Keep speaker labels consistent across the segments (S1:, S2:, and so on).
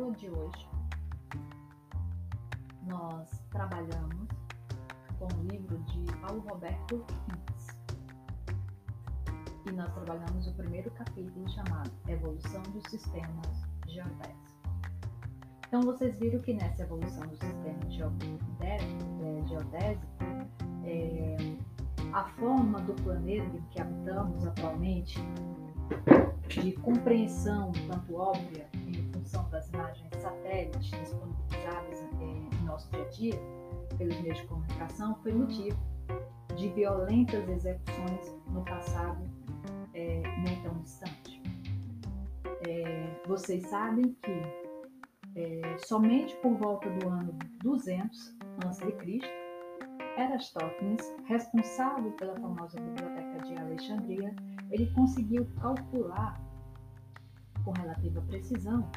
S1: aula de hoje, nós trabalhamos com o livro de Paulo Roberto Hintz. E nós trabalhamos o primeiro capítulo chamado Evolução dos Sistemas Geodésicos. Então, vocês viram que nessa evolução do sistema é, geodésico, é, a forma do planeta em que habitamos atualmente, de compreensão tanto óbvia função das imagens satélites disponibilizadas em nosso dia a dia, pelos meios de comunicação, foi motivo de violentas execuções no passado é, nem tão distante. É, vocês sabem que é, somente por volta do ano 200 a.C., Erastótenes, responsável pela famosa Biblioteca de Alexandria, ele conseguiu calcular com relativa precisão,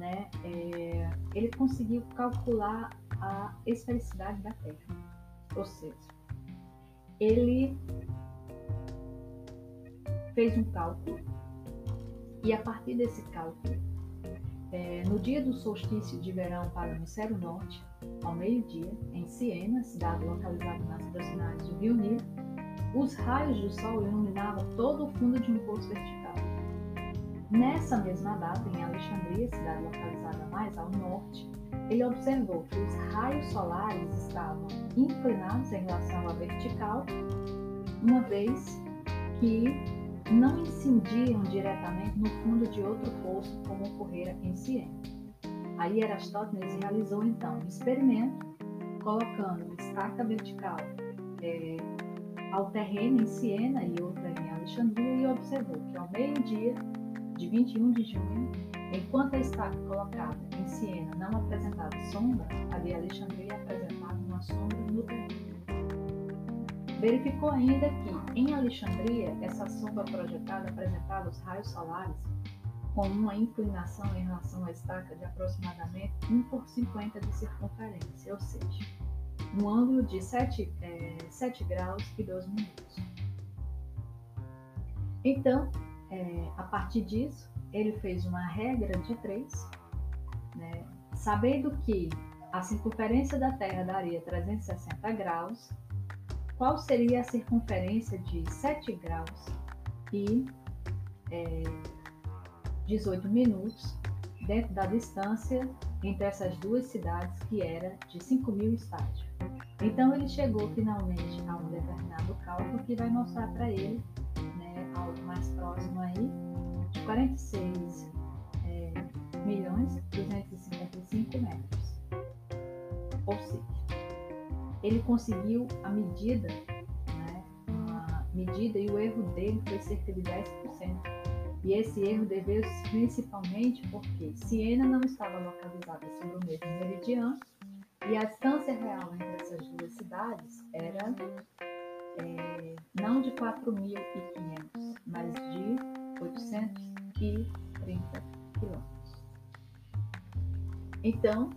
S1: né, é, ele conseguiu calcular a esfericidade da Terra. Ou seja, ele fez um cálculo e a partir desse cálculo, é, no dia do solstício de verão para o hemisfério norte, ao meio-dia, em Siena, cidade localizada nas proximidades do Rio Nilo, os raios do sol iluminavam todo o fundo de um poço vertical. Nessa mesma data, em Alexandria, cidade localizada mais ao norte, ele observou que os raios solares estavam inclinados em relação à vertical, uma vez que não incendiam diretamente no fundo de outro poço, como ocorrera em Siena. Aí Erastótenes realizou então um experimento, colocando estaca vertical é, ao terreno em Siena e outra em Alexandria e observou que ao meio-dia de 21 de junho, enquanto a estaca colocada em Siena não apresentava sombra, a de Alexandria apresentava uma sombra no terreno. Verificou ainda que, em Alexandria, essa sombra projetada apresentava os raios solares com uma inclinação em relação à estaca de aproximadamente 1 por 50 de circunferência, ou seja, no ângulo de 7, é, 7 graus e 12 minutos. Então, é, a partir disso, ele fez uma regra de 3, né, sabendo que a circunferência da Terra daria 360 graus, qual seria a circunferência de 7 graus e é, 18 minutos dentro da distância entre essas duas cidades, que era de 5 mil estádios. Então ele chegou finalmente a um determinado cálculo que vai mostrar para ele mais próximo aí de 46 é, milhões 255 metros. Ou seja, ele conseguiu a medida, né, uma medida e o erro dele foi cerca de 10%. E esse erro deveu-se principalmente porque Siena não estava localizada sobre o mesmo meridiano e a distância real entre essas duas cidades era é, não de 4.500, mas de 830 quilômetros. Então,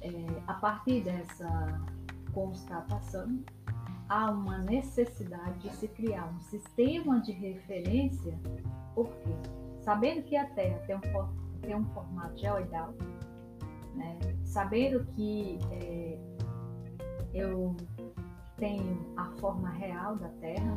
S1: é, a partir dessa constatação, há uma necessidade de se criar um sistema de referência, porque sabendo que a Terra tem um, tem um formato geoidal, né? sabendo que é, eu tenho a forma real da Terra,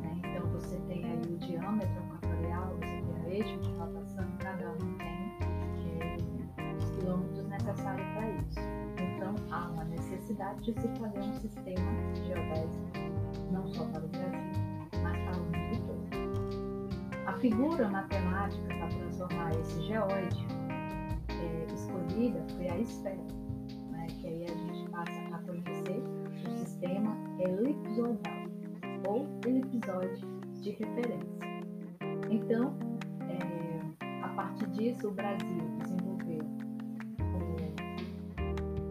S1: né? então você tem aí o diâmetro equatorial, você tem o eixo de rotação, cada um tem os quilômetros necessários para isso. Então há uma necessidade de se fazer um sistema geodésico, não só para o Brasil, mas para o mundo todo. A figura matemática para transformar esse geóide é, escolhida foi a esfera, o sistema elipsoidal ou elipsoide de referência. Então, é, a partir disso, o Brasil desenvolveu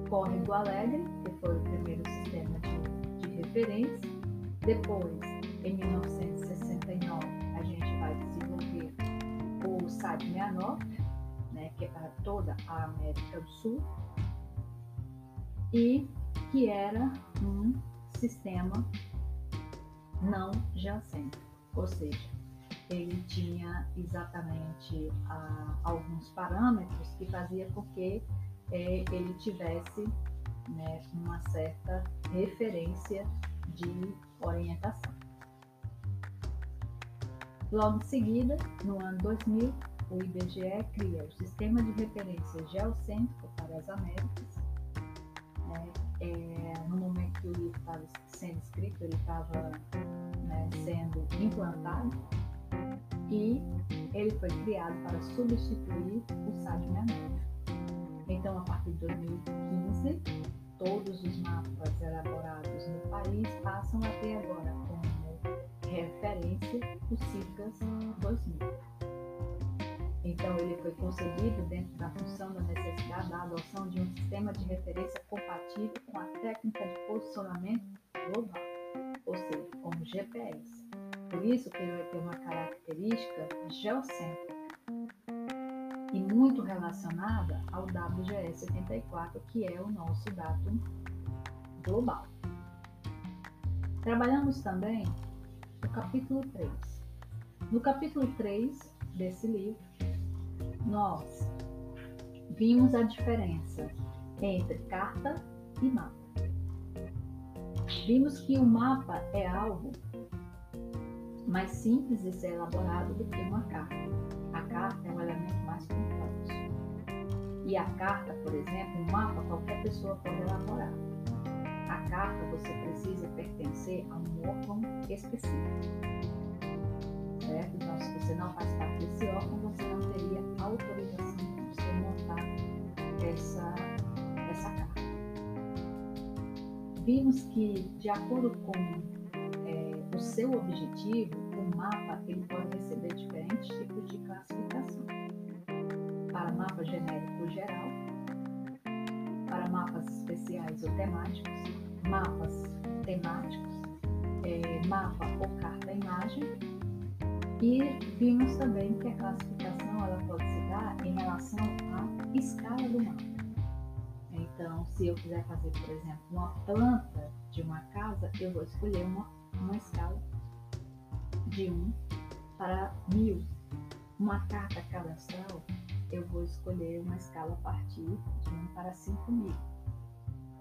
S1: o Córrego Alegre, que foi o primeiro sistema de, de referência. Depois, em 1969, a gente vai desenvolver o SAD 69, né, que é para toda a América do Sul, e que era um sistema não geocêntrico, ou seja, ele tinha exatamente ah, alguns parâmetros que fazia com que eh, ele tivesse né, uma certa referência de orientação. Logo em seguida, no ano 2000, o IBGE cria o Sistema de Referência Geocêntrico para as Américas. Né, é, no momento que o livro estava sendo escrito, ele estava né, sendo implantado e ele foi criado para substituir o SAD-69. Então, a partir de 2015, todos os mapas elaborados no país passam a ter agora como referência o CICAS 2000. Então, ele foi concebido dentro da função da necessidade da adoção de um sistema de referência compatível com a técnica de posicionamento global, ou seja, como GPS. Por isso que ele vai ter uma característica geocêntrica e muito relacionada ao WGS 74, que é o nosso dado global. Trabalhamos também o capítulo 3. No capítulo 3 desse livro, nós vimos a diferença entre carta e mapa. Vimos que o mapa é algo mais simples de ser elaborado do que uma carta. A carta é um elemento mais complexo. E a carta, por exemplo, um mapa qualquer pessoa pode elaborar. A carta você precisa pertencer a um órgão específico. Certo? Então, se você não faz parte desse órgão, você não teria autorização para você montar essa, essa carta. Vimos que, de acordo com o seu objetivo, o mapa ele pode receber diferentes tipos de classificação. Para mapa genérico geral, para mapas especiais ou temáticos, mapas temáticos, é, mapa ou carta imagem. E vimos também que a classificação ela pode se dar em relação à escala do mapa. Então, se eu quiser fazer, por exemplo, uma planta de uma casa, eu vou escolher uma uma escala de 1 para 1000. Uma carta cadastral, eu vou escolher uma escala a partir de 1 para 5000.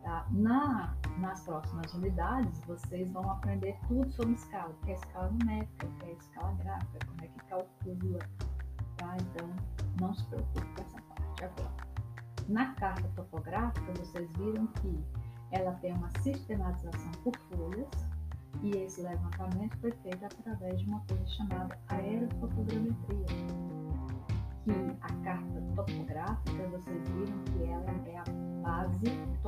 S1: Tá? Na, nas próximas unidades, vocês vão aprender tudo sobre escala, o que é escala numérica, o que é escala gráfica, como é que calcula. Tá? Então, não se preocupe com essa parte agora. Na carta topográfica, vocês viram que ela tem uma sistematização por folhas, e esse levantamento foi feito através de uma coisa chamada aerofotogrametria, que a carta topográfica, vocês viram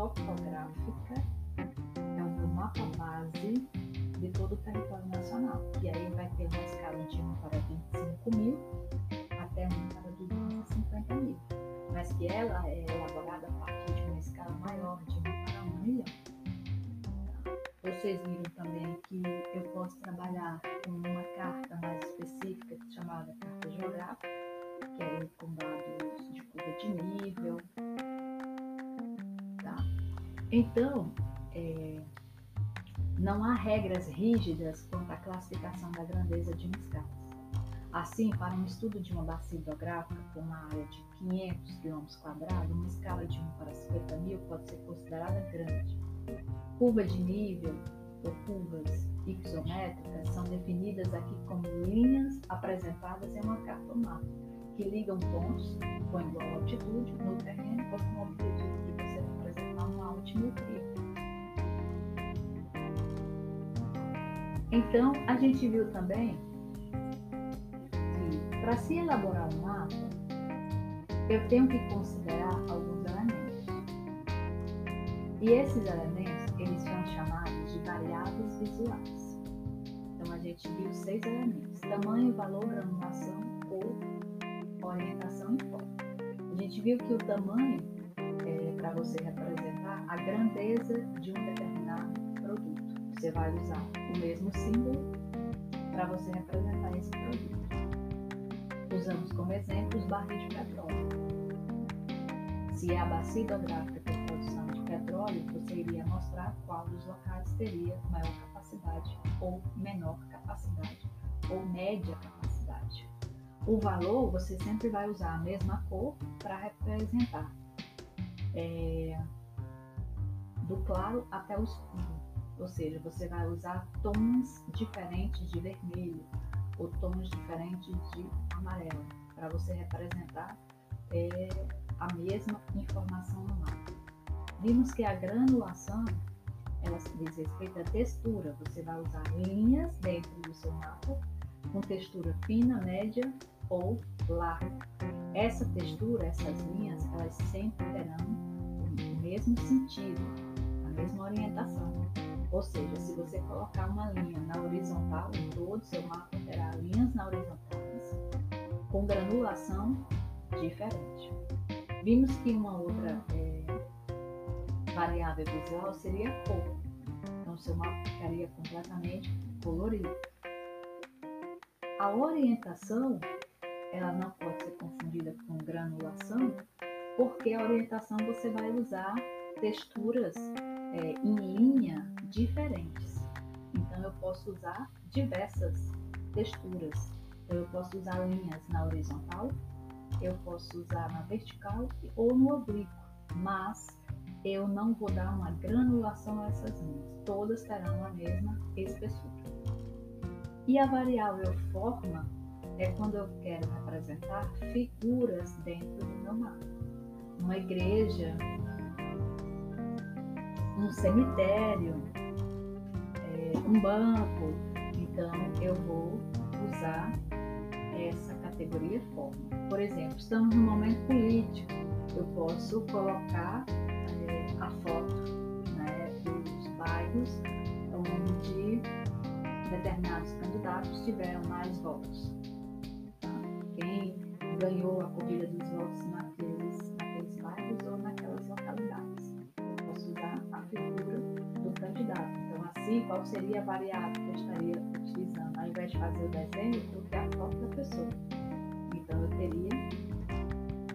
S1: topográfica, é o mapa base de todo o território nacional. E aí vai ter uma escala de 1 para 25 mil até 1 para 250 mil. Mas que ela é elaborada a partir de uma escala maior, de 1 para 1 milhão. Vocês viram também que eu posso trabalhar com uma carta mais específica chamada carta geográfica, que é com dados Então, é, não há regras rígidas quanto à classificação da grandeza de uma escala. Assim, para um estudo de uma bacia hidrográfica com uma área de 500 km, uma escala de 1 para 50 mil pode ser considerada grande Curva de nível ou curvas isométricas são definidas aqui como linhas apresentadas em uma carta ou mapa, que ligam pontos com igual altitude no terreno ou com objetivo de altimetria. Então, a gente viu também que para se elaborar um mapa, eu tenho que considerar alguns elementos. E esses elementos, eles são chamados de variáveis visuais. Então, a gente viu seis elementos: tamanho, valor, granulação, cor, orientação e foco. A gente viu que o tamanho é para você representar a grandeza de um determinado produto. Você vai usar o mesmo símbolo para você representar esse produto. Usamos como exemplo os barris de petróleo. Se é a bacia hidrográfica petróleo, você iria mostrar qual dos locais teria maior capacidade ou menor capacidade ou média capacidade. o valor você sempre vai usar a mesma cor para representar. É, do claro até o escuro. Ou seja, você vai usar tons diferentes de vermelho ou tons diferentes de amarelo para você representar é, a mesma informação no mapa. Vimos que a granulação ela diz respeito à textura. Você vai usar linhas dentro do seu mapa com textura fina, média ou larga. Essa textura, essas linhas, elas sempre terão mesmo sentido, a mesma orientação. Ou seja, se você colocar uma linha na horizontal, todo o seu mapa terá linhas na horizontais com granulação diferente. Vimos que uma outra é, variável visual seria a cor. Então, seu mapa ficaria completamente colorido. A orientação, ela não pode ser confundida com granulação, porque a orientação você vai usar texturas é, em linha diferentes. Então, eu posso usar diversas texturas. Então, eu posso usar linhas na horizontal, eu posso usar na vertical ou no oblíquo, mas eu não vou dar uma granulação a essas linhas. Todas terão a mesma espessura. E a variável forma é quando eu quero representar figuras dentro do meu mapa. Uma igreja, um cemitério, é, um banco. Então, eu vou usar essa categoria forma. Por exemplo, estamos num momento político. Eu posso colocar é, a foto né, dos bairros onde determinados candidatos tiveram mais votos. Tá? Quem ganhou a corrida dos votos naqueles, Assim, qual seria a variável que eu estaria utilizando? Ao invés de fazer o desenho, eu a foto da pessoa. Então, eu teria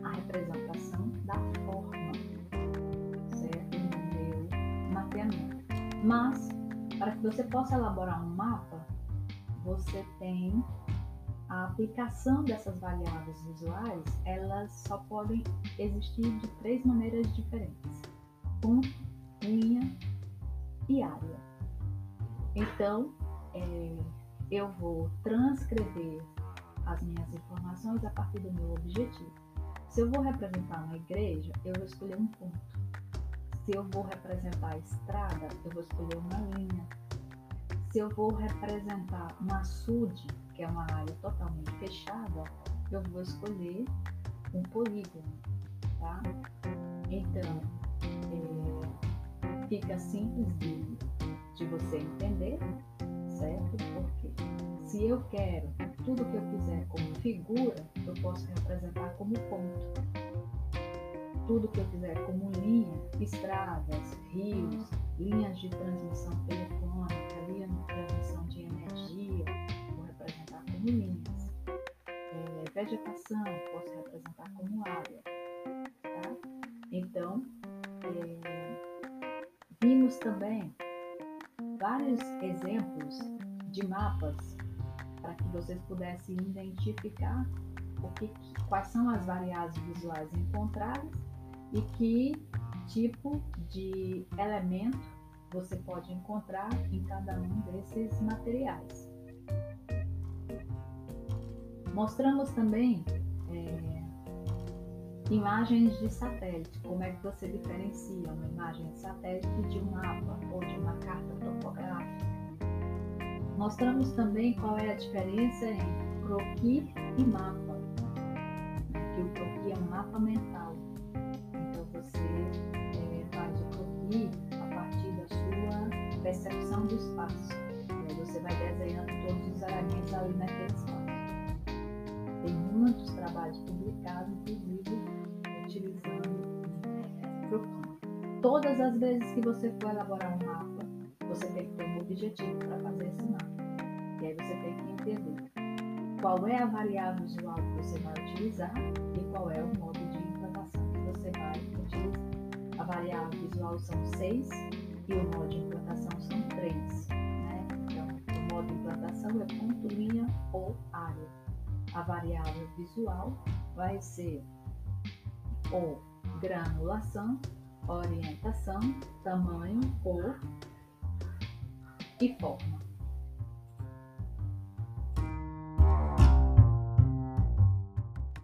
S1: a representação da forma, certo? No meu mapeamento. Mas, para que você possa elaborar um mapa, você tem a aplicação dessas variáveis visuais, elas só podem existir de três maneiras diferentes: ponto, linha e área. Então, é, eu vou transcrever as minhas informações a partir do meu objetivo. Se eu vou representar uma igreja, eu vou escolher um ponto. Se eu vou representar a estrada, eu vou escolher uma linha. Se eu vou representar um açude, que é uma área totalmente fechada, eu vou escolher um polígono, tá? Então, é, fica simples de, de você entender, certo? Porque se eu quero tudo que eu fizer como figura, eu posso representar como ponto. Tudo que eu fizer como linha, estradas, rios, linhas de transmissão telefônica, linha de transmissão de energia, vou representar como linhas. É, vegetação, posso representar como área. Tá? Então, vários exemplos de mapas para que vocês pudessem identificar o que, quais são as variáveis visuais encontradas e que tipo de elemento você pode encontrar em cada um desses materiais. Mostramos também é, imagens de satélite, como é que você diferencia uma imagem de satélite de um mapa ou de uma carta topográfica. Mostramos também qual é a diferença entre croquis e mapa. Que o croquis é um mapa mental. Então você é, faz o croquis a partir da sua percepção do espaço. Todas as vezes que você for elaborar um mapa, você tem que ter um objetivo para fazer esse mapa. E aí você tem que entender qual é a variável visual que você vai utilizar e qual é o modo de implantação que você vai utilizar. A variável visual são seis e o modo de implantação são três. Né? Então, o modo de implantação é ponto, linha ou área. a variável visual vai ser o granulação, orientação, tamanho, cor e forma.